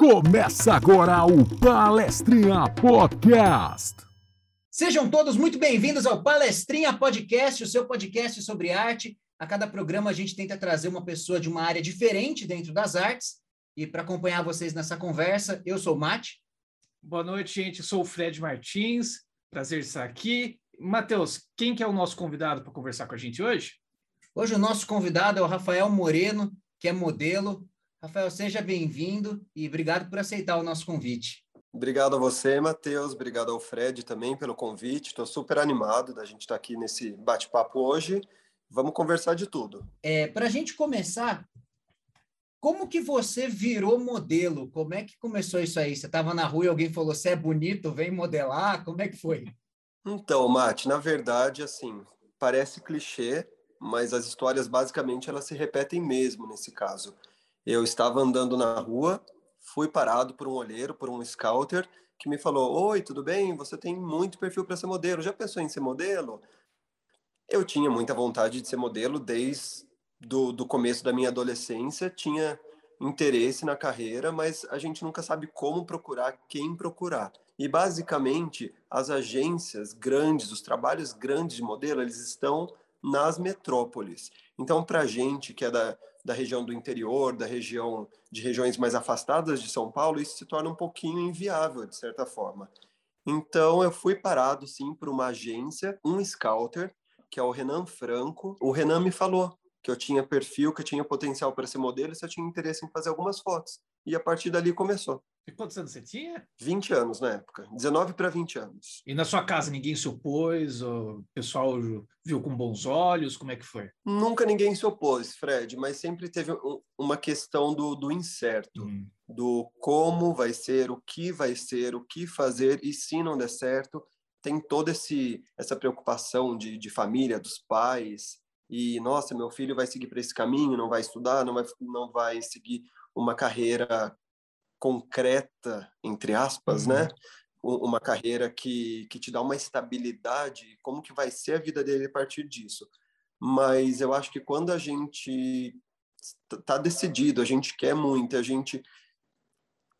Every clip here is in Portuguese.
Começa agora o Palestrinha Podcast. Sejam todos muito bem-vindos ao Palestrinha Podcast, o seu podcast sobre arte. A cada programa a gente tenta trazer uma pessoa de uma área diferente dentro das artes. E para acompanhar vocês nessa conversa, eu sou o Mate. Boa noite, gente. sou o Fred Martins. Prazer estar aqui. Matheus, quem que é o nosso convidado para conversar com a gente hoje? Hoje o nosso convidado é o Rafael Moreno, que é modelo, Rafael, seja bem-vindo e obrigado por aceitar o nosso convite. Obrigado a você, Matheus. Obrigado ao Fred também pelo convite. Estou super animado da gente estar aqui nesse bate-papo hoje. Vamos conversar de tudo. É, Para a gente começar, como que você virou modelo? Como é que começou isso aí? Você estava na rua e alguém falou: você é bonito, vem modelar? Como é que foi? Então, Mate, na verdade, assim, parece clichê, mas as histórias basicamente elas se repetem mesmo nesse caso. Eu estava andando na rua, fui parado por um olheiro, por um scouter, que me falou: Oi, tudo bem? Você tem muito perfil para ser modelo. Já pensou em ser modelo? Eu tinha muita vontade de ser modelo desde do, do começo da minha adolescência, tinha interesse na carreira, mas a gente nunca sabe como procurar, quem procurar. E basicamente, as agências grandes, os trabalhos grandes de modelo, eles estão nas metrópoles. Então, para gente que é da, da região do interior, da região de regiões mais afastadas de São Paulo, isso se torna um pouquinho inviável, de certa forma. Então, eu fui parado, sim, por uma agência, um scouter, que é o Renan Franco. O Renan me falou que eu tinha perfil, que eu tinha potencial para ser modelo, se eu tinha interesse em fazer algumas fotos. E a partir dali começou. E quantos anos você tinha? 20 anos na época, 19 para 20 anos. E na sua casa ninguém se opôs? O pessoal viu com bons olhos? Como é que foi? Nunca ninguém se opôs, Fred, mas sempre teve um, uma questão do, do incerto, hum. do como vai ser, o que vai ser, o que fazer, e se não der certo, tem toda esse, essa preocupação de, de família, dos pais, e nossa, meu filho vai seguir para esse caminho, não vai estudar, não vai, não vai seguir uma carreira concreta, entre aspas, né? uhum. né? Uma carreira que, que te dá uma estabilidade, como que vai ser a vida dele a partir disso. Mas eu acho que quando a gente está decidido, a gente quer muito, a gente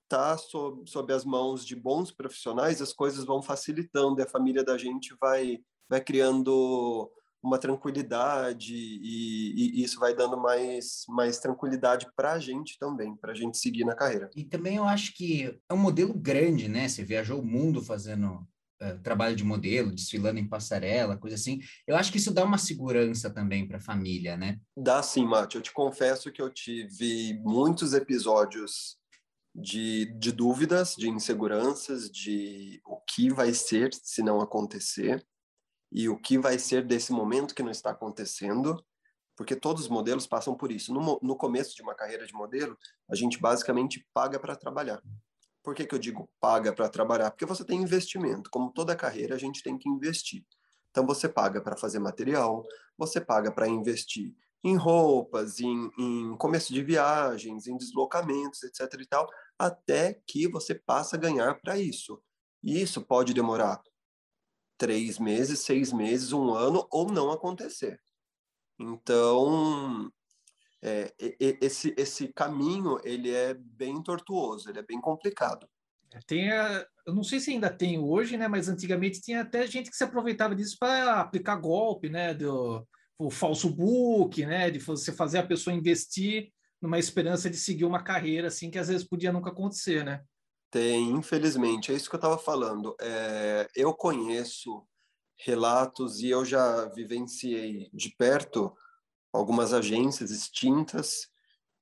está sob, sob as mãos de bons profissionais, as coisas vão facilitando e a família da gente vai, vai criando uma tranquilidade e, e, isso vai dando mais, mais tranquilidade para a gente também, para a gente seguir na carreira. E também eu acho que é um modelo grande, né? Você viajou o mundo fazendo uh, trabalho de modelo, desfilando em passarela, coisa assim. Eu acho que isso dá uma segurança também para a família, né? Dá sim, Mate. Eu te confesso que eu tive muitos episódios de, de dúvidas, de inseguranças, de o que vai ser se não acontecer e o que vai ser desse momento que não está acontecendo, porque todos os modelos passam por isso. No, no começo de uma carreira de modelo, a gente basicamente paga para trabalhar. Por que, que eu digo paga para trabalhar? Porque você tem investimento. Como toda carreira, a gente tem que investir. Então, você paga para fazer material, você paga para investir em roupas, em, em começo de viagens, em deslocamentos, etc. e tal, até que você passa a ganhar para isso. E isso pode demorar três meses, seis meses, um ano, ou não acontecer. Então, é, esse, esse caminho, ele é bem tortuoso, ele é bem complicado. É, tem eu não sei se ainda tem hoje, né? Mas antigamente tinha até gente que se aproveitava disso para aplicar golpe, né? Do o falso book, né? De você fazer a pessoa investir numa esperança de seguir uma carreira assim que às vezes podia nunca acontecer, né? Tem, infelizmente, é isso que eu estava falando. É, eu conheço relatos e eu já vivenciei de perto algumas agências extintas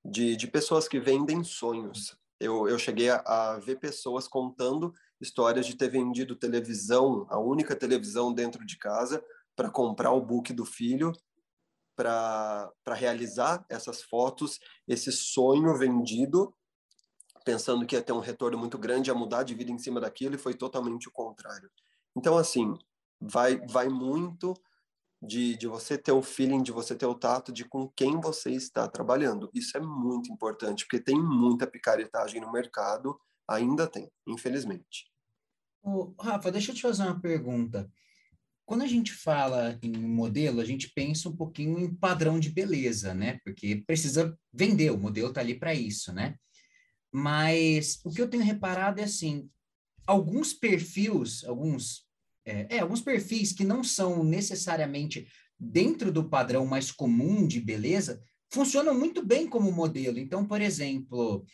de, de pessoas que vendem sonhos. Eu, eu cheguei a, a ver pessoas contando histórias de ter vendido televisão, a única televisão dentro de casa, para comprar o book do filho, para realizar essas fotos, esse sonho vendido pensando que ia ter um retorno muito grande, a mudar de vida em cima daquilo, e foi totalmente o contrário. Então, assim, vai, vai muito de, de você ter o feeling, de você ter o tato de com quem você está trabalhando. Isso é muito importante, porque tem muita picaretagem no mercado, ainda tem, infelizmente. Ô, Rafa, deixa eu te fazer uma pergunta. Quando a gente fala em modelo, a gente pensa um pouquinho em padrão de beleza, né? Porque precisa vender, o modelo está ali para isso, né? Mas o que eu tenho reparado é assim, alguns perfis, alguns, é, é, alguns perfis que não são necessariamente dentro do padrão mais comum de beleza, funcionam muito bem como modelo. Então, por exemplo,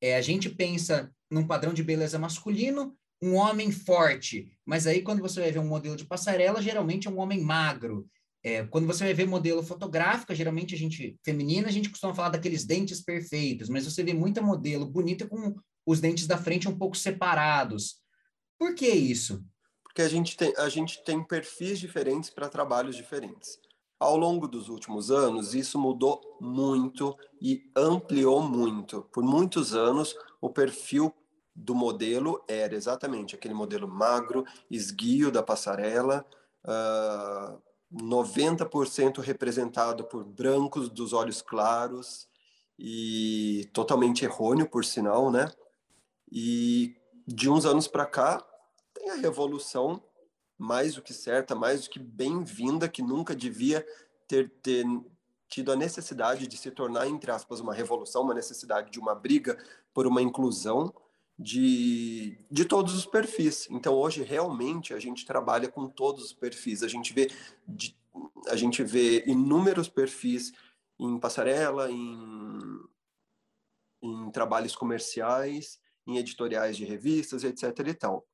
é, a gente pensa num padrão de beleza masculino, um homem forte, mas aí quando você vai ver um modelo de passarela, geralmente é um homem magro. É, quando você vai ver modelo fotográfica, geralmente a gente, feminina, a gente costuma falar daqueles dentes perfeitos, mas você vê muita modelo bonita com os dentes da frente um pouco separados. Por que isso? Porque a gente tem, a gente tem perfis diferentes para trabalhos diferentes. Ao longo dos últimos anos, isso mudou muito e ampliou muito. Por muitos anos, o perfil do modelo era exatamente aquele modelo magro, esguio da passarela, uh, 90% representado por brancos dos olhos claros e totalmente errôneo, por sinal, né? E de uns anos para cá, tem a revolução mais do que certa, mais do que bem-vinda, que nunca devia ter, ter tido a necessidade de se tornar, entre aspas, uma revolução, uma necessidade de uma briga por uma inclusão de, de todos os perfis. Então, hoje, realmente, a gente trabalha com todos os perfis. A gente vê, de, a gente vê inúmeros perfis em passarela, em, em trabalhos comerciais, em editoriais de revistas, etc. e tal.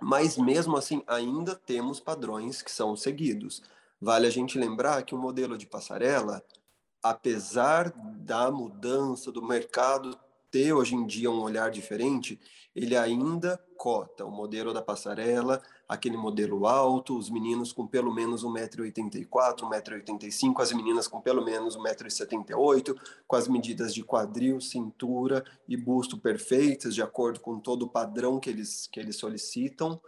Mas, mesmo assim, ainda temos padrões que são seguidos. Vale a gente lembrar que o modelo de passarela, apesar da mudança do mercado ter hoje em dia um olhar diferente, ele ainda cota o modelo da passarela, aquele modelo alto, os meninos com pelo menos 1,84m, 1,85m, as meninas com pelo menos 1,78m, com as medidas de quadril, cintura e busto perfeitas, de acordo com todo o padrão que eles, que eles solicitam.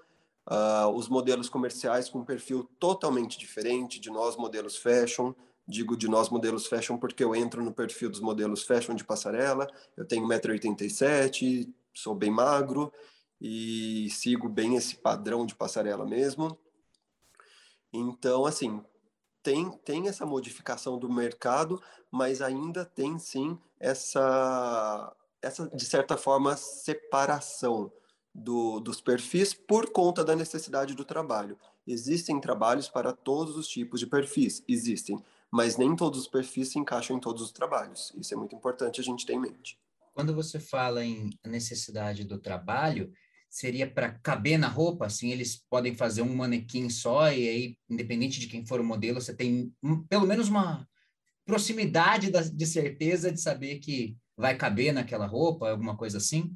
Uh, os modelos comerciais com perfil totalmente diferente de nós, modelos fashion, digo de nós modelos fashion porque eu entro no perfil dos modelos fashion de passarela, eu tenho 1,87m, sou bem magro e sigo bem esse padrão de passarela mesmo. Então, assim, tem, tem essa modificação do mercado, mas ainda tem sim essa, essa de certa forma, separação do, dos perfis por conta da necessidade do trabalho. Existem trabalhos para todos os tipos de perfis, existem mas nem todos os perfis se encaixam em todos os trabalhos. Isso é muito importante a gente ter em mente. Quando você fala em necessidade do trabalho, seria para caber na roupa, assim, eles podem fazer um manequim só e aí, independente de quem for o modelo, você tem um, pelo menos uma proximidade da, de certeza de saber que vai caber naquela roupa, alguma coisa assim?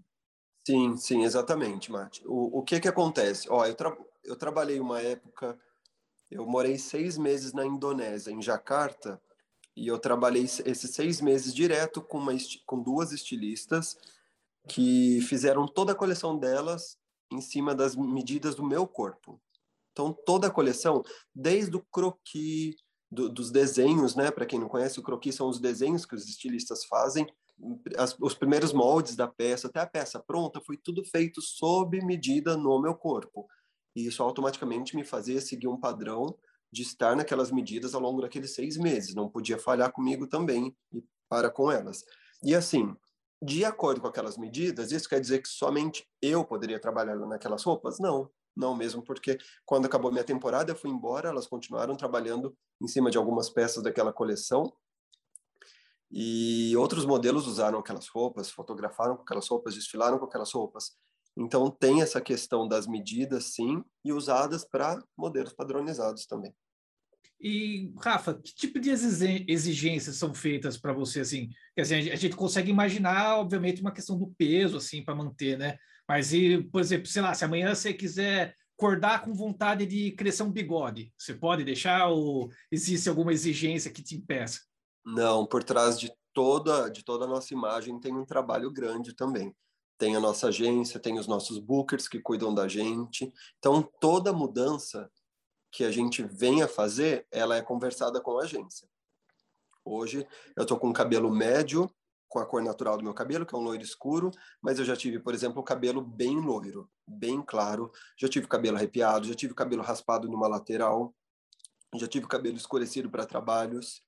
Sim, sim, exatamente, Mate. O, o que que acontece? Ó, eu, tra eu trabalhei uma época eu morei seis meses na Indonésia, em Jakarta, e eu trabalhei esses seis meses direto com, uma, com duas estilistas que fizeram toda a coleção delas em cima das medidas do meu corpo. Então, toda a coleção, desde o croquis, do, dos desenhos, né? Para quem não conhece, o croquis são os desenhos que os estilistas fazem, as, os primeiros moldes da peça, até a peça pronta, foi tudo feito sob medida no meu corpo. E isso automaticamente me fazia seguir um padrão de estar naquelas medidas ao longo daqueles seis meses. Não podia falhar comigo também e para com elas. E assim, de acordo com aquelas medidas, isso quer dizer que somente eu poderia trabalhar naquelas roupas? Não, não mesmo, porque quando acabou minha temporada, eu fui embora, elas continuaram trabalhando em cima de algumas peças daquela coleção. E outros modelos usaram aquelas roupas, fotografaram com aquelas roupas, desfilaram com aquelas roupas. Então, tem essa questão das medidas, sim, e usadas para modelos padronizados também. E, Rafa, que tipo de exigências são feitas para você, assim? Quer dizer, a gente consegue imaginar, obviamente, uma questão do peso, assim, para manter, né? Mas, e, por exemplo, sei lá, se amanhã você quiser acordar com vontade de crescer um bigode, você pode deixar ou existe alguma exigência que te impeça? Não, por trás de toda, de toda a nossa imagem tem um trabalho grande também tem a nossa agência, tem os nossos bookers que cuidam da gente. Então, toda mudança que a gente venha fazer, ela é conversada com a agência. Hoje, eu estou com um cabelo médio, com a cor natural do meu cabelo, que é um loiro escuro, mas eu já tive, por exemplo, o cabelo bem loiro, bem claro, já tive cabelo arrepiado, já tive cabelo raspado numa lateral, já tive cabelo escurecido para trabalhos.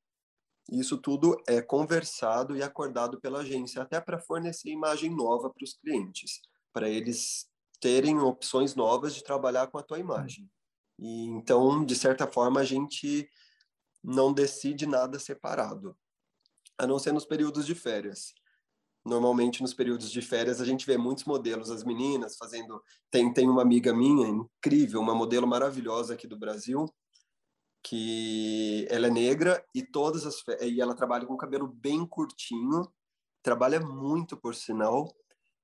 Isso tudo é conversado e acordado pela agência, até para fornecer imagem nova para os clientes, para eles terem opções novas de trabalhar com a tua imagem. E então, de certa forma, a gente não decide nada separado, a não ser nos períodos de férias. Normalmente, nos períodos de férias, a gente vê muitos modelos, as meninas fazendo. Tem, tem uma amiga minha, incrível, uma modelo maravilhosa aqui do Brasil, que ela é negra e todas as e ela trabalha com cabelo bem curtinho, trabalha muito por sinal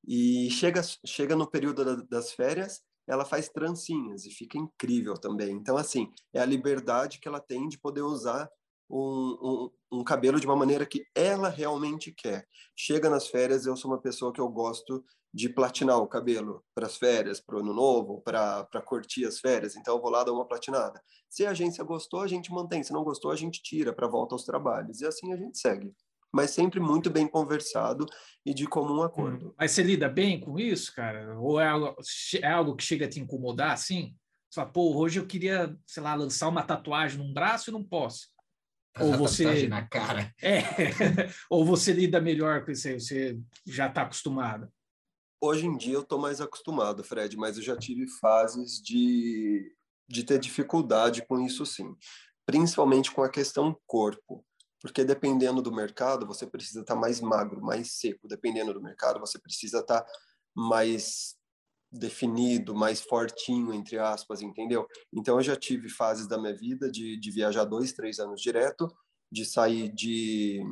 e chega chega no período das férias, ela faz trancinhas e fica incrível também. Então assim, é a liberdade que ela tem de poder usar um, um, um, cabelo de uma maneira que ela realmente quer. Chega nas férias, eu sou uma pessoa que eu gosto de platinar o cabelo para as férias, para o ano novo, para curtir as férias. Então eu vou lá dar uma platinada. Se a agência gostou, a gente mantém. Se não gostou, a gente tira para volta aos trabalhos. E assim a gente segue. Mas sempre muito bem conversado e de comum acordo. Mas você lida bem com isso, cara? Ou é algo, é algo que chega a te incomodar assim? Você fala, pô, hoje eu queria, sei lá, lançar uma tatuagem num braço e não posso ou você na cara. É, ou você lida melhor com isso aí, você já está acostumado. Hoje em dia eu estou mais acostumado, Fred, mas eu já tive fases de, de ter dificuldade com isso sim, principalmente com a questão corpo, porque dependendo do mercado você precisa estar tá mais magro, mais seco, dependendo do mercado você precisa estar tá mais definido, mais fortinho, entre aspas, entendeu? Então, eu já tive fases da minha vida de, de viajar dois, três anos direto, de sair de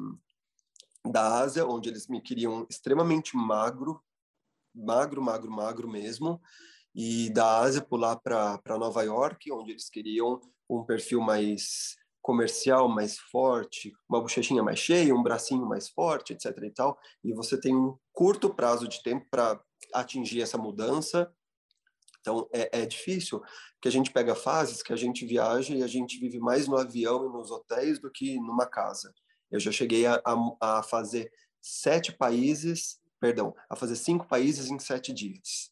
da Ásia, onde eles me queriam extremamente magro, magro, magro, magro mesmo, e da Ásia pular para Nova York, onde eles queriam um perfil mais comercial mais forte, uma bochechinha mais cheia, um bracinho mais forte, etc e tal, e você tem um curto prazo de tempo para atingir essa mudança. Então, é, é difícil, porque a gente pega fases que a gente viaja e a gente vive mais no avião e nos hotéis do que numa casa. Eu já cheguei a, a, a fazer sete países, perdão, a fazer cinco países em sete dias,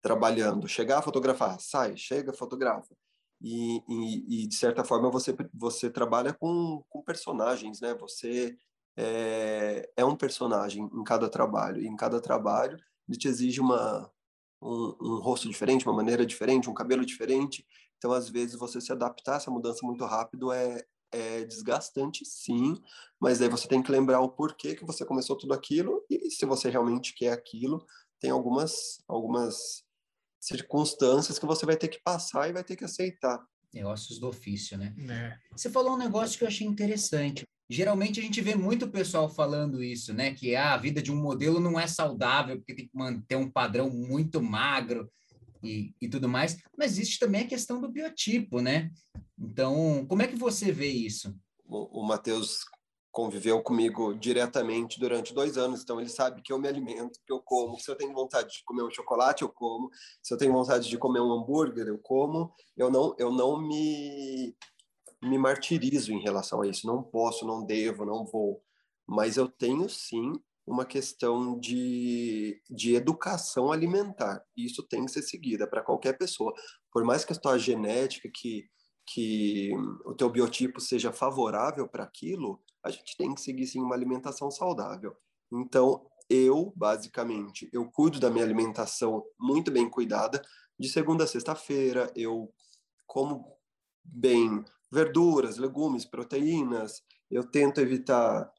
trabalhando. Chegar fotografar, sai, chega, fotografa. E, e, e, de certa forma você você trabalha com, com personagens né você é, é um personagem em cada trabalho e em cada trabalho ele te exige uma, um, um, rosto diferente, uma maneira diferente, um cabelo diferente. Então, às vezes, você se adaptar a essa mudança muito rápido é, é desgastante, sim, mas aí você tem que lembrar o porquê que você começou tudo aquilo e se você realmente quer aquilo, tem algumas, algumas circunstâncias que você vai ter que passar e vai ter que aceitar. Negócios do ofício, né? É. Você falou um negócio que eu achei interessante. Geralmente a gente vê muito pessoal falando isso, né? Que ah, a vida de um modelo não é saudável, porque tem que manter um padrão muito magro e, e tudo mais. Mas existe também a questão do biotipo, né? Então, como é que você vê isso? O, o Matheus conviveu comigo diretamente durante dois anos, então ele sabe que eu me alimento, que eu como. Se eu tenho vontade de comer um chocolate, eu como. Se eu tenho vontade de comer um hambúrguer, eu como. Eu não, eu não me me martirizo em relação a isso. Não posso, não devo, não vou. Mas eu tenho sim uma questão de, de educação alimentar. Isso tem que ser seguida para qualquer pessoa. Por mais que a tua genética, que, que o teu biotipo seja favorável para aquilo, a gente tem que seguir sim uma alimentação saudável. Então, eu, basicamente, eu cuido da minha alimentação muito bem cuidada. De segunda a sexta-feira, eu como bem verduras, legumes, proteínas. Eu tento evitar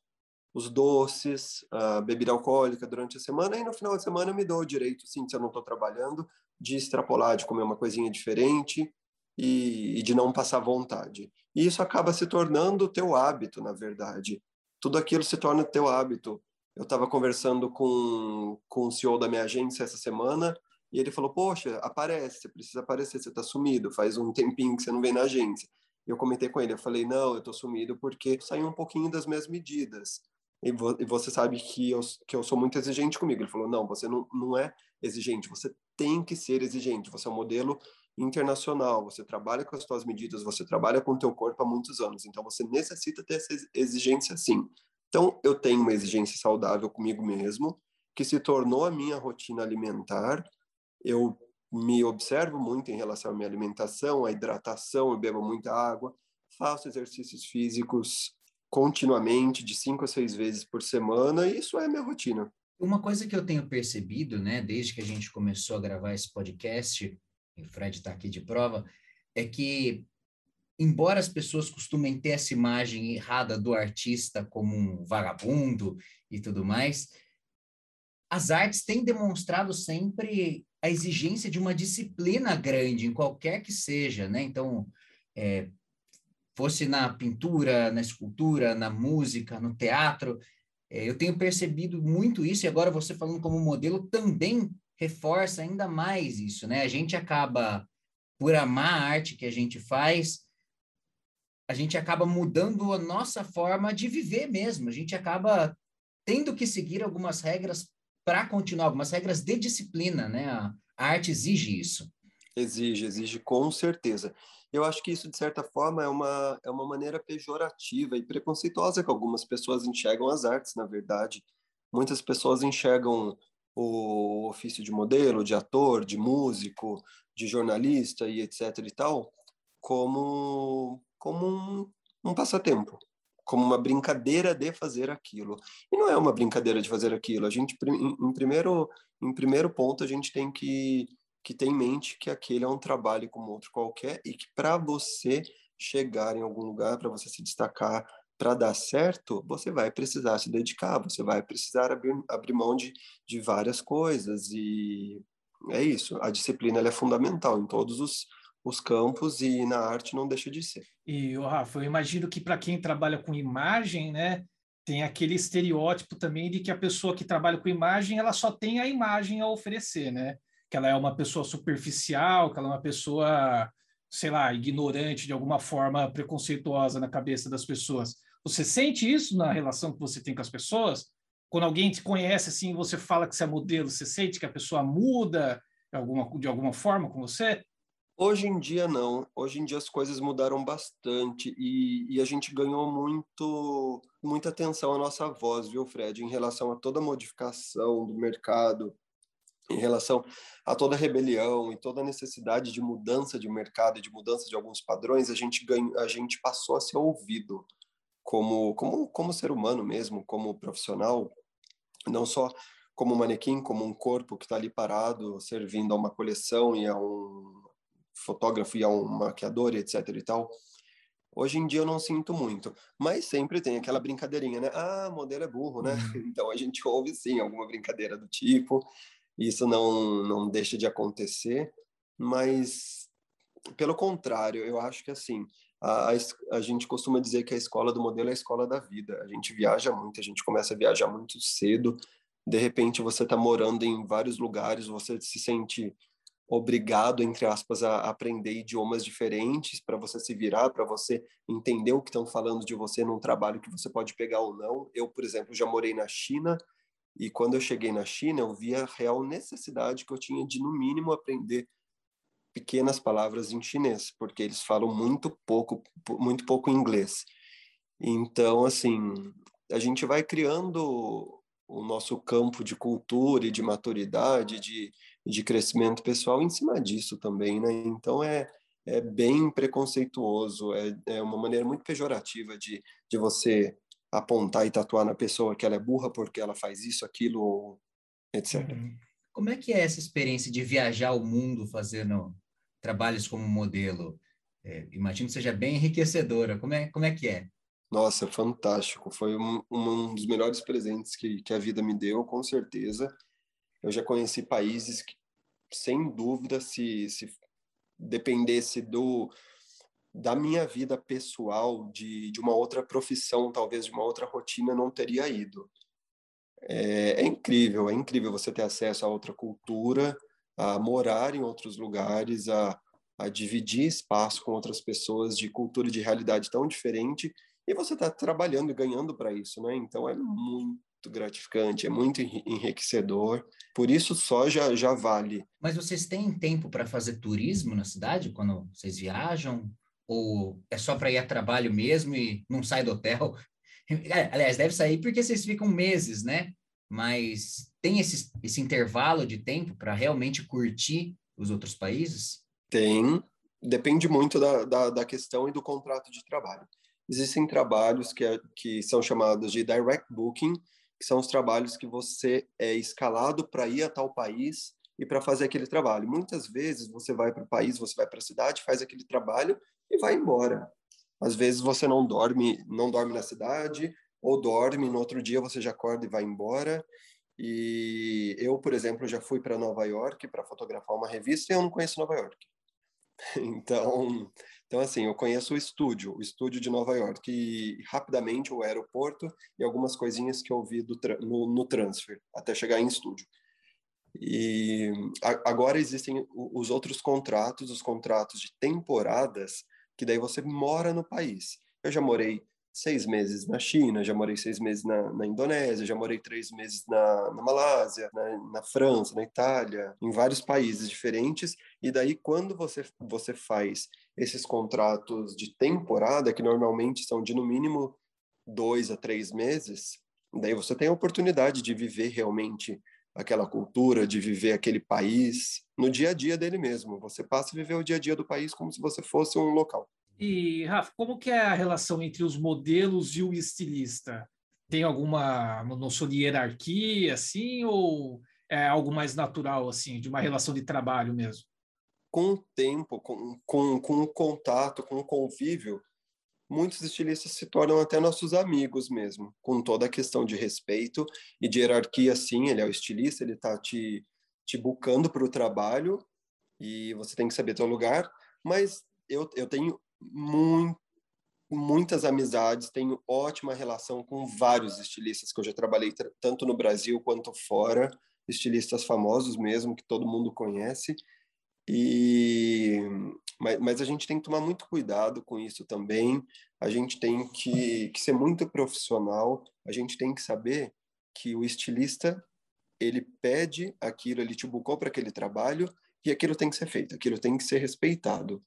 os doces, a bebida alcoólica durante a semana e no final de semana eu me dou o direito, sim, se eu não estou trabalhando, de extrapolar, de comer uma coisinha diferente e, e de não passar vontade. E isso acaba se tornando o teu hábito, na verdade. Tudo aquilo se torna teu hábito. Eu estava conversando com, com o CEO da minha agência essa semana e ele falou: Poxa, aparece, você precisa aparecer, você está sumido, faz um tempinho que você não vem na agência eu comentei com ele, eu falei, não, eu tô sumido porque saiu um pouquinho das minhas medidas. E, vo e, você sabe que eu, que eu sou muito exigente comigo. Ele falou, não, você não, não é exigente, você tem que ser exigente. Você é um modelo internacional, você trabalha com as suas medidas, você trabalha com o teu corpo há muitos anos. Então, você necessita ter essa exigência sim. Então, eu tenho uma exigência saudável comigo mesmo, que se tornou a minha rotina alimentar. Eu me observo muito em relação à minha alimentação, à hidratação, eu bebo muita água, faço exercícios físicos continuamente, de cinco a seis vezes por semana, e isso é minha rotina. Uma coisa que eu tenho percebido, né, desde que a gente começou a gravar esse podcast, e o Fred está aqui de prova, é que, embora as pessoas costumem ter essa imagem errada do artista como um vagabundo e tudo mais, as artes têm demonstrado sempre a exigência de uma disciplina grande, em qualquer que seja, né? Então, é, fosse na pintura, na escultura, na música, no teatro, é, eu tenho percebido muito isso, e agora você falando como modelo também reforça ainda mais isso, né? A gente acaba, por amar a arte que a gente faz, a gente acaba mudando a nossa forma de viver mesmo, a gente acaba tendo que seguir algumas regras para continuar, algumas regras de disciplina, né? A, a arte exige isso. Exige, exige com certeza. Eu acho que isso, de certa forma, é uma, é uma maneira pejorativa e preconceituosa que algumas pessoas enxergam as artes, na verdade. Muitas pessoas enxergam o ofício de modelo, de ator, de músico, de jornalista e etc e tal, como, como um, um passatempo, como uma brincadeira de fazer aquilo. E não é uma brincadeira de fazer aquilo. A gente, em, em primeiro, em primeiro ponto, a gente tem que que tem em mente que aquele é um trabalho como outro qualquer e que para você chegar em algum lugar, para você se destacar, para dar certo, você vai precisar se dedicar, você vai precisar abrir, abrir mão de, de várias coisas e é isso. A disciplina é fundamental em todos os, os campos e na arte não deixa de ser. E, Rafa, eu imagino que para quem trabalha com imagem, né, tem aquele estereótipo também de que a pessoa que trabalha com imagem, ela só tem a imagem a oferecer, né? Que ela é uma pessoa superficial, que ela é uma pessoa, sei lá, ignorante de alguma forma, preconceituosa na cabeça das pessoas. Você sente isso na relação que você tem com as pessoas? Quando alguém te conhece assim, você fala que você é modelo, você sente que a pessoa muda de alguma, de alguma forma com você? Hoje em dia não. Hoje em dia as coisas mudaram bastante e, e, a gente ganhou muito muita atenção à nossa voz, viu, Fred, em relação a toda a modificação do mercado, em relação a toda a rebelião e toda a necessidade de mudança de mercado e de mudança de alguns padrões, a gente ganha, a gente passou a ser ouvido como como como ser humano mesmo, como profissional, não só como manequim, como um corpo que está ali parado, servindo a uma coleção e a um fotógrafo e a um maquiador, etc e tal. Hoje em dia eu não sinto muito, mas sempre tem aquela brincadeirinha, né? Ah, modelo é burro, né? Uhum. Então a gente ouve sim alguma brincadeira do tipo. Isso não, não deixa de acontecer, mas pelo contrário, eu acho que assim, a, a, gente costuma dizer que a escola do modelo é a escola da vida. A gente viaja muito, a gente começa a viajar muito cedo. De repente, você está morando em vários lugares, você se sente obrigado, entre aspas, a aprender idiomas diferentes para você se virar, para você entender o que estão falando de você num trabalho que você pode pegar ou não. Eu, por exemplo, já morei na China e quando eu cheguei na China, eu vi a real necessidade que eu tinha de, no mínimo, aprender pequenas palavras em chinês, porque eles falam muito pouco, muito pouco inglês. Então, assim, a gente vai criando o nosso campo de cultura e de maturidade, de, de crescimento pessoal em cima disso também, né? Então, é, é bem preconceituoso, é, é uma maneira muito pejorativa de, de você apontar e tatuar na pessoa que ela é burra porque ela faz isso, aquilo, etc. Uhum. Como é que é essa experiência de viajar o mundo fazendo trabalhos como modelo? É, imagino que seja bem enriquecedora. Como é, como é que é? Nossa, fantástico. Foi um, um dos melhores presentes que, que a vida me deu, com certeza. Eu já conheci países que, sem dúvida, se, se dependesse do, da minha vida pessoal, de, de uma outra profissão, talvez de uma outra rotina, não teria ido. É, é, incrível, é incrível você ter acesso a outra cultura, a morar em outros lugares, a, a dividir espaço com outras pessoas de cultura e de realidade tão diferente, e você está trabalhando e ganhando para isso, né? Então é muito gratificante, é muito enriquecedor. Por isso só já, já vale. Mas vocês têm tempo para fazer turismo na cidade quando vocês viajam? Ou é só para ir a trabalho mesmo e não sai do hotel? É, aliás, deve sair porque vocês ficam meses, né? Mas tem esse, esse intervalo de tempo para realmente curtir os outros países? Tem. Depende muito da, da, da, questão e do contrato de trabalho. existem trabalhos que, é, que são chamados de direct booking, que são os trabalhos que você é escalado para ir a tal país e para fazer aquele trabalho. Muitas vezes você vai para o país, você vai para a cidade, faz aquele trabalho e vai embora. Às vezes você não dorme, não dorme na cidade, ou dorme, no outro dia você já acorda e vai embora. E eu, por exemplo, já fui para Nova York para fotografar uma revista e eu não conheço Nova York. Então, então assim, eu conheço o estúdio, o estúdio de Nova York e rapidamente o aeroporto e algumas coisinhas que eu vi no, no transfer até chegar em estúdio. E agora existem os outros contratos, os contratos de temporadas, que daí você mora no país. Eu já morei seis meses na China, já morei seis meses na, na Indonésia, já morei três meses na, na Malásia, na, na, França, na Itália, em vários países diferentes. E daí, quando você, você faz esses contratos de temporada, que normalmente são de no mínimo dois a três meses, daí você tem a oportunidade de viver realmente aquela cultura, de viver aquele país no dia a dia dele mesmo. Você passa a viver o dia a dia do país como se você fosse um local. E, Rafa, como que é a relação entre os modelos e o estilista? Tem alguma noção de hierarquia, assim, ou é algo mais natural, assim, de uma relação de trabalho mesmo? Com o tempo, com, com, com o contato, com o convívio, muitos estilistas se tornam até nossos amigos mesmo, com toda a questão de respeito e de hierarquia, sim, ele é o estilista, ele está te, te bucando para o trabalho e você tem que saber teu lugar, mas eu, eu tenho muito, muitas amizades, tenho ótima relação com vários estilistas que eu já trabalhei tanto no Brasil quanto fora, estilistas famosos mesmo, que todo mundo conhece, e mas, mas, a gente tem que tomar muito cuidado com isso também. A gente tem que, que ser muito profissional. A gente tem que saber que o estilista ele pede aquilo, ele te bucou para aquele trabalho e aquilo tem que ser feito, aquilo tem que ser respeitado.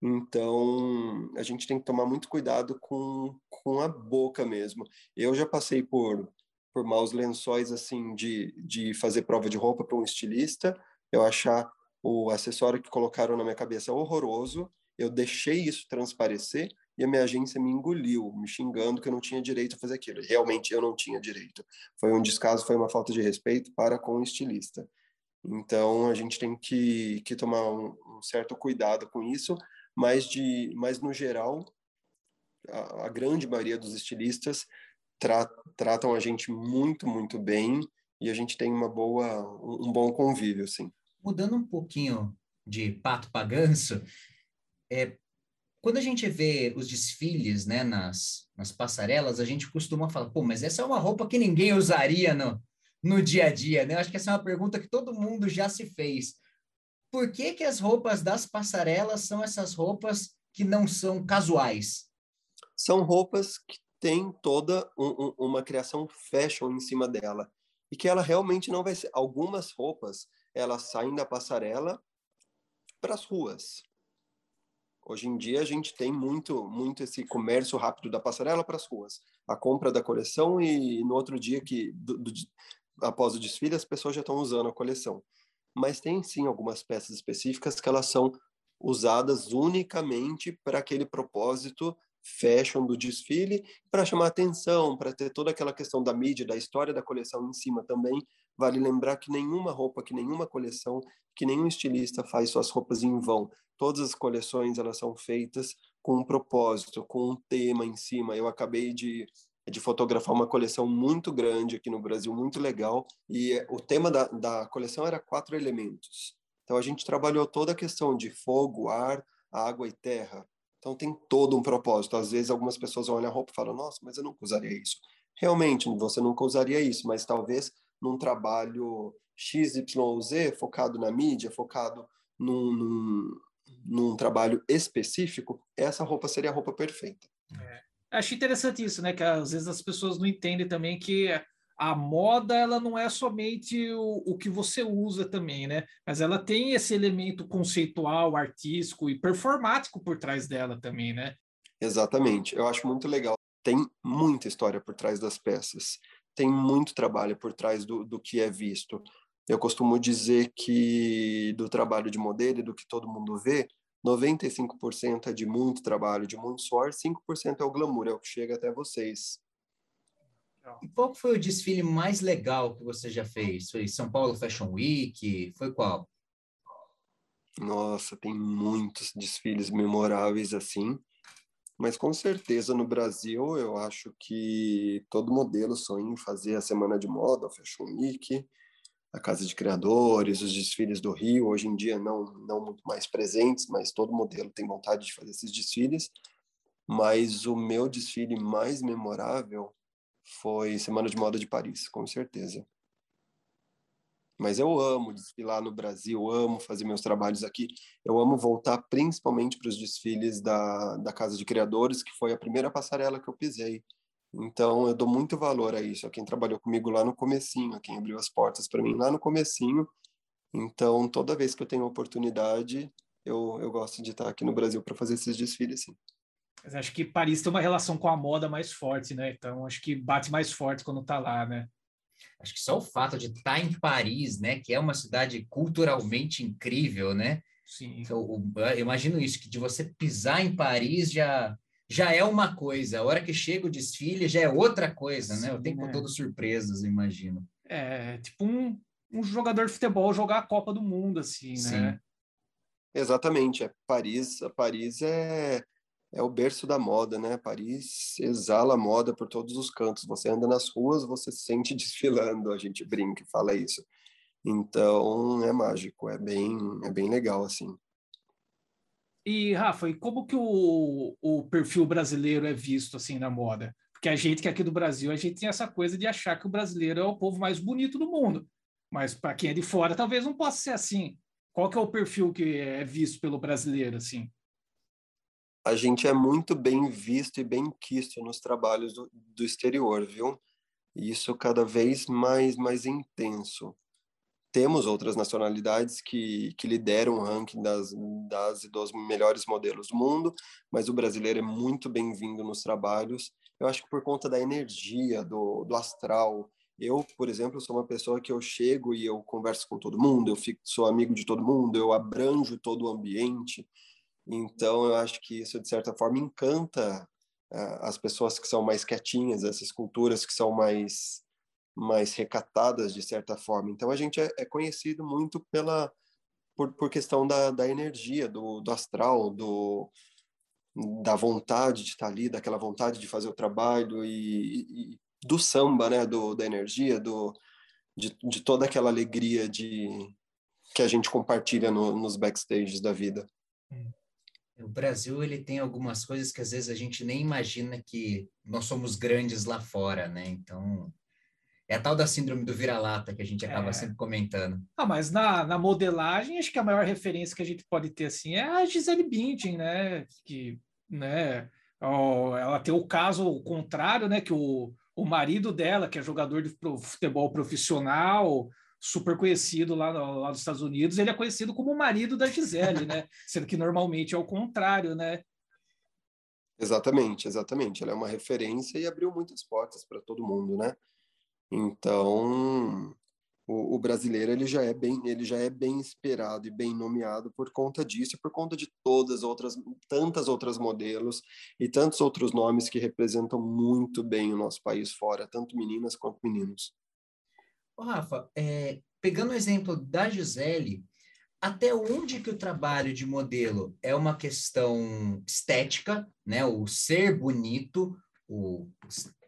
Então, a gente tem que tomar muito cuidado com, com a boca mesmo. Eu já passei por, por maus lençóis, assim, de, de fazer prova de roupa para um estilista, eu achar o acessório que colocaram na minha cabeça horroroso, eu deixei isso transparecer e a minha agência me engoliu, me xingando que eu não tinha direito a fazer aquilo. Realmente eu não tinha direito. Foi um descaso, foi uma falta de respeito para com o estilista. Então a gente tem que, que tomar um, um certo cuidado com isso, mas, de, mas no geral, a, a grande maioria dos estilistas tra, tratam a gente muito, muito bem e a gente tem uma boa, um, um bom convívio, assim mudando um pouquinho de pato para ganso, é, quando a gente vê os desfiles né, nas, nas passarelas, a gente costuma falar, pô, mas essa é uma roupa que ninguém usaria no, no dia a dia, né? Eu acho que essa é uma pergunta que todo mundo já se fez. Por que, que as roupas das passarelas são essas roupas que não são casuais? São roupas que têm toda um, um, uma criação fashion em cima dela. E que ela realmente não vai ser. Algumas roupas elas saem da passarela para as ruas. Hoje em dia a gente tem muito, muito esse comércio rápido da passarela para as ruas. A compra da coleção e no outro dia que do, do, após o desfile as pessoas já estão usando a coleção. Mas tem sim algumas peças específicas que elas são usadas unicamente para aquele propósito fashion do desfile, para chamar atenção, para ter toda aquela questão da mídia, da história da coleção em cima também, Vale lembrar que nenhuma roupa, que nenhuma coleção, que nenhum estilista faz suas roupas em vão. Todas as coleções elas são feitas com um propósito, com um tema em cima. Eu acabei de, de fotografar uma coleção muito grande aqui no Brasil, muito legal, e o tema da, da coleção era quatro elementos. Então a gente trabalhou toda a questão de fogo, ar, água e terra. Então tem todo um propósito. Às vezes algumas pessoas olham a roupa e falam: "Nossa, mas eu nunca usaria isso". Realmente, você nunca usaria isso, mas talvez num trabalho XYZ, focado na mídia, focado num, num, num trabalho específico, essa roupa seria a roupa perfeita. É. Acho interessante isso, né? Que às vezes as pessoas não entendem também que a moda ela não é somente o, o que você usa também, né? Mas ela tem esse elemento conceitual, artístico e performático por trás dela também, né? Exatamente. Eu acho muito legal. Tem muita história por trás das peças tem muito trabalho por trás do, do que é visto. Eu costumo dizer que do trabalho de modelo e do que todo mundo vê, 95% é de muito trabalho, de muito suor, 5% é o glamour, é o que chega até vocês. E qual foi o desfile mais legal que você já fez? Foi São Paulo Fashion Week? Foi qual? Nossa, tem muitos desfiles memoráveis assim, mas com certeza no Brasil eu acho que todo modelo sonha em fazer a Semana de Moda, a Fashion Week, a Casa de Criadores, os desfiles do Rio, hoje em dia não, não muito mais presentes, mas todo modelo tem vontade de fazer esses desfiles. Mas o meu desfile mais memorável foi Semana de Moda de Paris, com certeza. Mas eu amo desfilar no Brasil, amo fazer meus trabalhos aqui. Eu amo voltar principalmente para os desfiles da, da Casa de Criadores, que foi a primeira passarela que eu pisei. Então eu dou muito valor a isso, a quem trabalhou comigo lá no comecinho, a quem abriu as portas para mim lá no comecinho. Então toda vez que eu tenho oportunidade, eu, eu gosto de estar aqui no Brasil para fazer esses desfiles, sim. Mas acho que Paris tem uma relação com a moda mais forte, né? Então acho que bate mais forte quando está lá, né? Acho que só o fato de estar em Paris, né, que é uma cidade culturalmente incrível, né? Sim. Então, eu imagino isso, que de você pisar em Paris já já é uma coisa, a hora que chega o desfile já é outra coisa, Sim, né? O tempo é. todo surpresas, eu imagino. É, tipo um, um jogador de futebol jogar a Copa do Mundo, assim, Sim. né? Exatamente, é Paris, Paris é é o berço da moda, né? Paris exala moda por todos os cantos. Você anda nas ruas, você se sente desfilando, a gente brinca fala isso. Então, é mágico, é bem, é bem legal, assim. E, Rafa, e como que o, o perfil brasileiro é visto, assim, na moda? Porque a gente que é aqui do Brasil, a gente tem essa coisa de achar que o brasileiro é o povo mais bonito do mundo. Mas para quem é de fora, talvez não possa ser assim. Qual que é o perfil que é visto pelo brasileiro, assim? A gente é muito bem visto e bem quisto nos trabalhos do, do exterior, viu? E isso cada vez mais mais intenso. Temos outras nacionalidades que, que lideram o ranking das, das e dos melhores modelos do mundo, mas o brasileiro é muito bem-vindo nos trabalhos. Eu acho que por conta da energia, do, do astral. Eu, por exemplo, sou uma pessoa que eu chego e eu converso com todo mundo, eu fico, sou amigo de todo mundo, eu abranjo todo o ambiente. Então, eu acho que isso, de certa forma, encanta uh, as pessoas que são mais quietinhas, essas culturas que são mais, mais recatadas, de certa forma. Então, a gente é, é conhecido muito pela por, por questão da, da energia, do, do astral, do, da vontade de estar ali, daquela vontade de fazer o trabalho e, e do samba, né, do, da energia, do, de, de toda aquela alegria de que a gente compartilha no, nos backstages da vida. Hum. O Brasil ele tem algumas coisas que às vezes a gente nem imagina que nós somos grandes lá fora, né? Então é a tal da síndrome do vira-lata que a gente acaba é. sempre comentando. Ah, mas na, na modelagem acho que a maior referência que a gente pode ter assim é a Gisele Bündchen, né? Que, né? ela tem o caso contrário, né? Que o, o marido dela, que é jogador de futebol profissional, super conhecido lá, lá nos Estados Unidos, ele é conhecido como o marido da Gisele, né? Sendo que normalmente é o contrário, né? Exatamente, exatamente. Ela é uma referência e abriu muitas portas para todo mundo, né? Então, o, o, brasileiro ele já é bem, ele já é bem esperado e bem nomeado por conta disso, e por conta de todas outras, tantas outras modelos e tantos outros nomes que representam muito bem o nosso país fora, tanto meninas quanto meninos. Rafa, é, pegando o exemplo da Gisele, até onde que o trabalho de modelo é uma questão estética, né? O ser bonito, o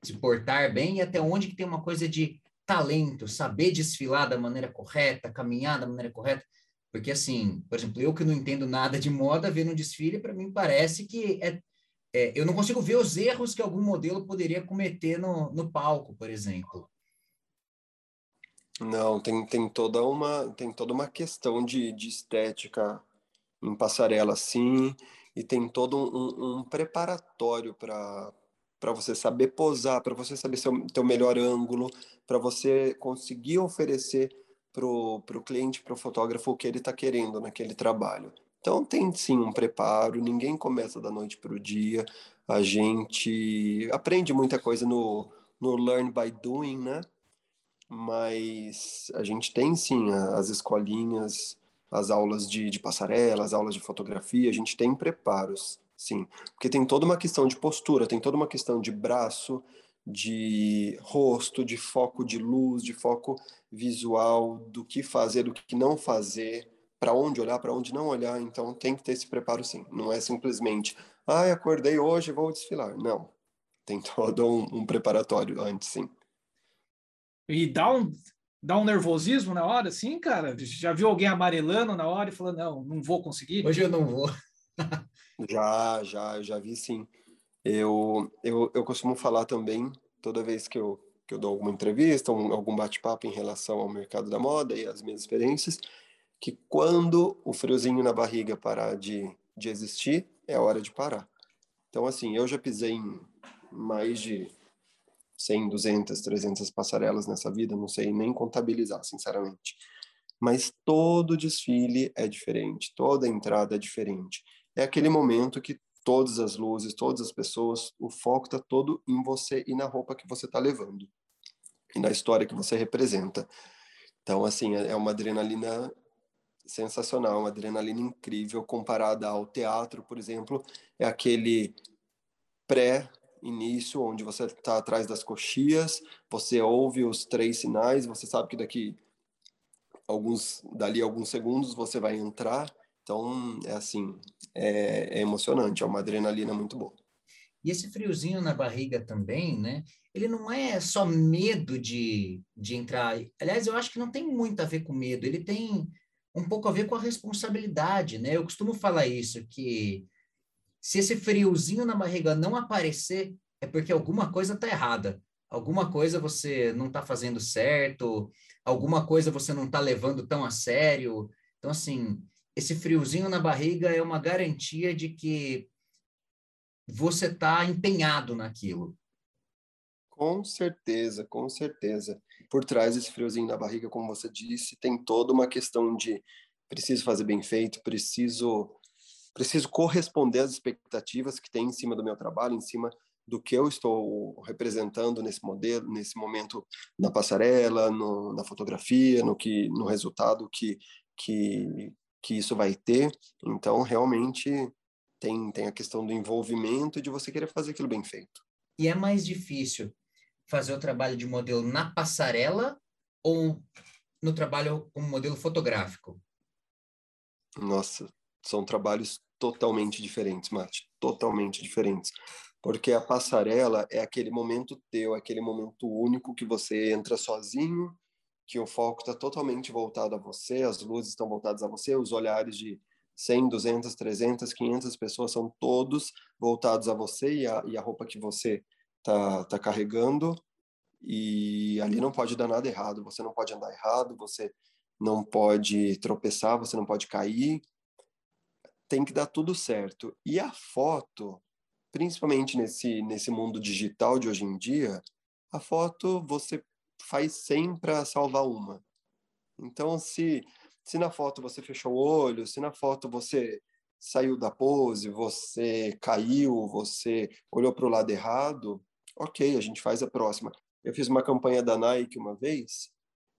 se portar bem, e até onde que tem uma coisa de talento, saber desfilar da maneira correta, caminhar da maneira correta. Porque, assim, por exemplo, eu que não entendo nada de moda, vendo um desfile, para mim parece que é, é, eu não consigo ver os erros que algum modelo poderia cometer no, no palco, por exemplo. Não, tem, tem toda uma tem toda uma questão de, de estética em passarela, sim, e tem todo um, um preparatório para para você saber posar, para você saber seu teu melhor ângulo, para você conseguir oferecer pro pro cliente, pro fotógrafo o que ele está querendo naquele trabalho. Então tem sim um preparo, ninguém começa da noite para o dia. A gente aprende muita coisa no no learn by doing, né? Mas a gente tem sim as escolinhas, as aulas de, de passarela, as aulas de fotografia, a gente tem preparos, sim. Porque tem toda uma questão de postura, tem toda uma questão de braço, de rosto, de foco de luz, de foco visual, do que fazer, do que não fazer, para onde olhar, para onde não olhar. Então tem que ter esse preparo sim. Não é simplesmente, ah, acordei hoje, vou desfilar. Não. Tem todo um, um preparatório antes, sim. E dá um, dá um nervosismo na hora, sim, cara? Já viu alguém amarelando na hora e falando, não, não vou conseguir? Hoje eu não vou. já, já, já vi sim. Eu, eu, eu costumo falar também, toda vez que eu, que eu dou alguma entrevista, um, algum bate-papo em relação ao mercado da moda e as minhas experiências, que quando o friozinho na barriga parar de, de existir, é hora de parar. Então, assim, eu já pisei em mais de 100, 200, 300 passarelas nessa vida, não sei nem contabilizar, sinceramente. Mas todo desfile é diferente, toda entrada é diferente. É aquele momento que todas as luzes, todas as pessoas, o foco está todo em você e na roupa que você está levando e na história que você representa. Então, assim, é, é uma adrenalina sensacional, uma adrenalina incrível comparada ao teatro, por exemplo, é aquele pré-início onde você está atrás das coxias, você ouve os três sinais, você sabe que daqui alguns dali alguns segundos você vai entrar então, é assim, é, é emocionante, é uma adrenalina muito boa. E esse friozinho na barriga também, né? Ele não é só medo de, de entrar. Aliás, eu acho que não tem muito a ver com medo, ele tem um pouco a ver com a responsabilidade, né? Eu costumo falar isso, que se esse friozinho na barriga não aparecer, é porque alguma coisa está errada. Alguma coisa você não está fazendo certo, alguma coisa você não está levando tão a sério. Então, assim, esse friozinho na barriga é uma garantia de que você está empenhado naquilo. Com certeza, com certeza. Por trás desse friozinho na barriga, como você disse, tem toda uma questão de preciso fazer bem feito, preciso preciso corresponder às expectativas que tem em cima do meu trabalho, em cima do que eu estou representando nesse modelo, nesse momento na passarela, no, na fotografia, no que no resultado que que que isso vai ter. Então, realmente tem, tem a questão do envolvimento e de você querer fazer aquilo bem feito. E é mais difícil fazer o trabalho de modelo na passarela ou no trabalho como modelo fotográfico? Nossa, são trabalhos totalmente diferentes, Mate, totalmente diferentes. Porque a passarela é aquele momento teu, aquele momento único que você entra sozinho que o foco está totalmente voltado a você, as luzes estão voltadas a você, os olhares de 100, 200, 300, 500 pessoas são todos voltados a você e a, e a roupa que você tá, tá carregando. E ali não pode dar nada errado, você não pode andar errado, você não pode tropeçar, você não pode cair. Tem que dar tudo certo. E a foto, principalmente nesse, nesse mundo digital de hoje em dia, a foto você faz 100 para salvar uma. Então, se, se na foto você fechou o olho, se na foto você saiu da pose, você caiu, você olhou para o lado errado, ok, a gente faz a próxima. Eu fiz uma campanha da Nike uma vez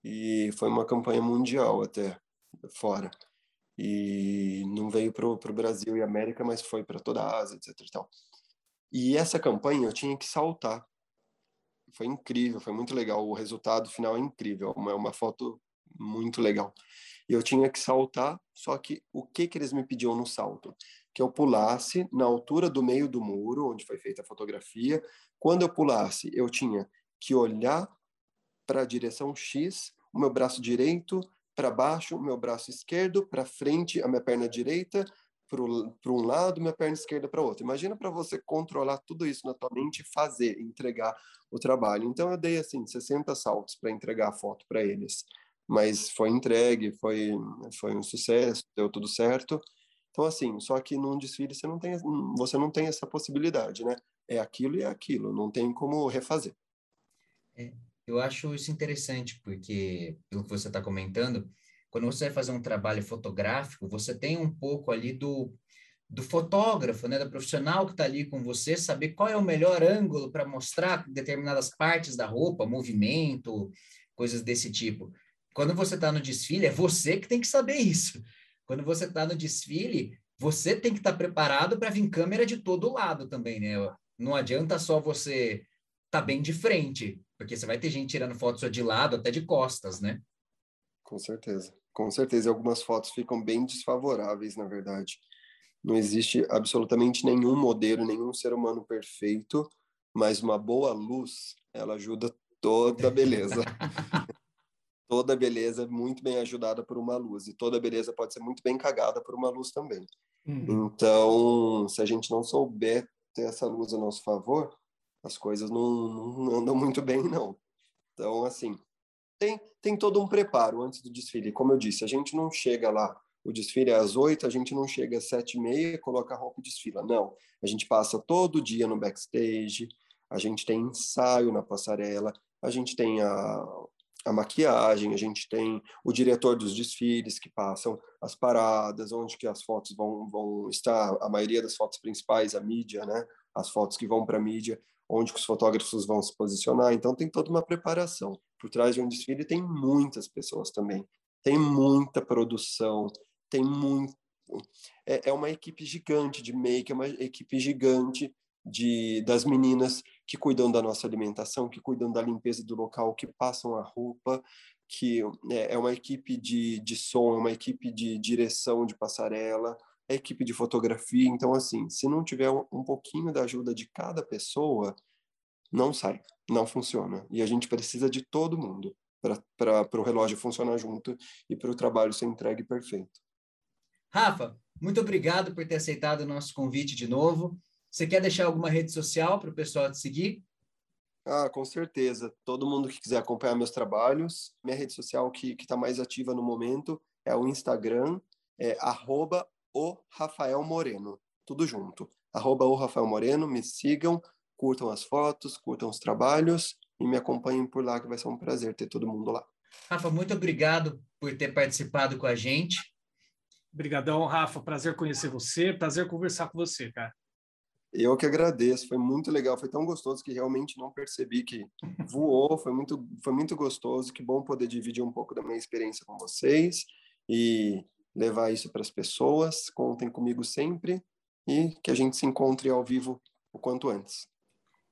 e foi uma campanha mundial até fora e não veio para o Brasil e América, mas foi para toda a Ásia, etc. E, tal. e essa campanha eu tinha que saltar foi incrível, foi muito legal. O resultado final é incrível, uma, uma foto muito legal. E eu tinha que saltar, só que o que que eles me pediam no salto? Que eu pulasse na altura do meio do muro, onde foi feita a fotografia. Quando eu pulasse, eu tinha que olhar para a direção X, o meu braço direito para baixo, o meu braço esquerdo para frente, a minha perna direita, para um lado, minha perna esquerda para outro. Imagina para você controlar tudo isso na tua mente e fazer, entregar o trabalho. Então eu dei assim 60 saltos para entregar a foto para eles, mas foi entregue, foi foi um sucesso, deu tudo certo. Então assim, só que num desfile você não tem você não tem essa possibilidade, né? É aquilo e é aquilo, não tem como refazer. É, eu acho isso interessante porque pelo que você está comentando, quando você vai fazer um trabalho fotográfico, você tem um pouco ali do, do fotógrafo, né, do profissional que está ali com você, saber qual é o melhor ângulo para mostrar determinadas partes da roupa, movimento, coisas desse tipo. Quando você está no desfile, é você que tem que saber isso. quando você está no desfile, você tem que estar tá preparado para vir câmera de todo lado também, né? Não adianta só você estar tá bem de frente, porque você vai ter gente tirando fotos só de lado, até de costas, né? Com certeza, com certeza. Algumas fotos ficam bem desfavoráveis, na verdade. Não existe absolutamente nenhum modelo, nenhum ser humano perfeito, mas uma boa luz, ela ajuda toda a beleza. toda beleza muito bem ajudada por uma luz e toda beleza pode ser muito bem cagada por uma luz também. Uhum. Então, se a gente não souber ter essa luz a nosso favor, as coisas não, não andam muito bem, não. Então, assim, tem, tem todo um preparo antes do desfile. Como eu disse, a gente não chega lá, o desfile é às oito, a gente não chega às sete e meia, coloca a roupa e desfila. Não, a gente passa todo dia no backstage, a gente tem ensaio na passarela, a gente tem a, a maquiagem, a gente tem o diretor dos desfiles que passam as paradas, onde que as fotos vão, vão estar, a maioria das fotos principais, a mídia, né? As fotos que vão para a mídia, onde os fotógrafos vão se posicionar. Então tem toda uma preparação. Por trás de um desfile tem muitas pessoas também. Tem muita produção, tem muito é, é uma equipe gigante de make, é uma equipe gigante de das meninas que cuidam da nossa alimentação, que cuidam da limpeza do local, que passam a roupa, que é, é uma equipe de, de som, é uma equipe de direção de passarela, é equipe de fotografia. Então, assim, se não tiver um, um pouquinho da ajuda de cada pessoa, não sai, não funciona. E a gente precisa de todo mundo para o relógio funcionar junto e para o trabalho ser entregue perfeito. Rafa, muito obrigado por ter aceitado o nosso convite de novo. Você quer deixar alguma rede social para o pessoal te seguir? Ah, com certeza. Todo mundo que quiser acompanhar meus trabalhos, minha rede social que está mais ativa no momento é o Instagram, é arroba o Rafael Moreno. Tudo junto. Arroba o Rafael Moreno, me sigam, curtam as fotos, curtam os trabalhos e me acompanhem por lá, que vai ser um prazer ter todo mundo lá. Rafa, muito obrigado por ter participado com a gente. Obrigadão, Rafa. Prazer conhecer você, prazer conversar com você, cara. Eu que agradeço, foi muito legal, foi tão gostoso que realmente não percebi que voou, foi muito, foi muito gostoso, que bom poder dividir um pouco da minha experiência com vocês e levar isso para as pessoas. Contem comigo sempre e que a gente se encontre ao vivo o quanto antes.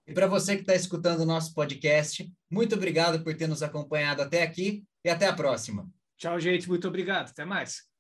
E para você que está escutando o nosso podcast, muito obrigado por ter nos acompanhado até aqui e até a próxima. Tchau, gente. Muito obrigado. Até mais.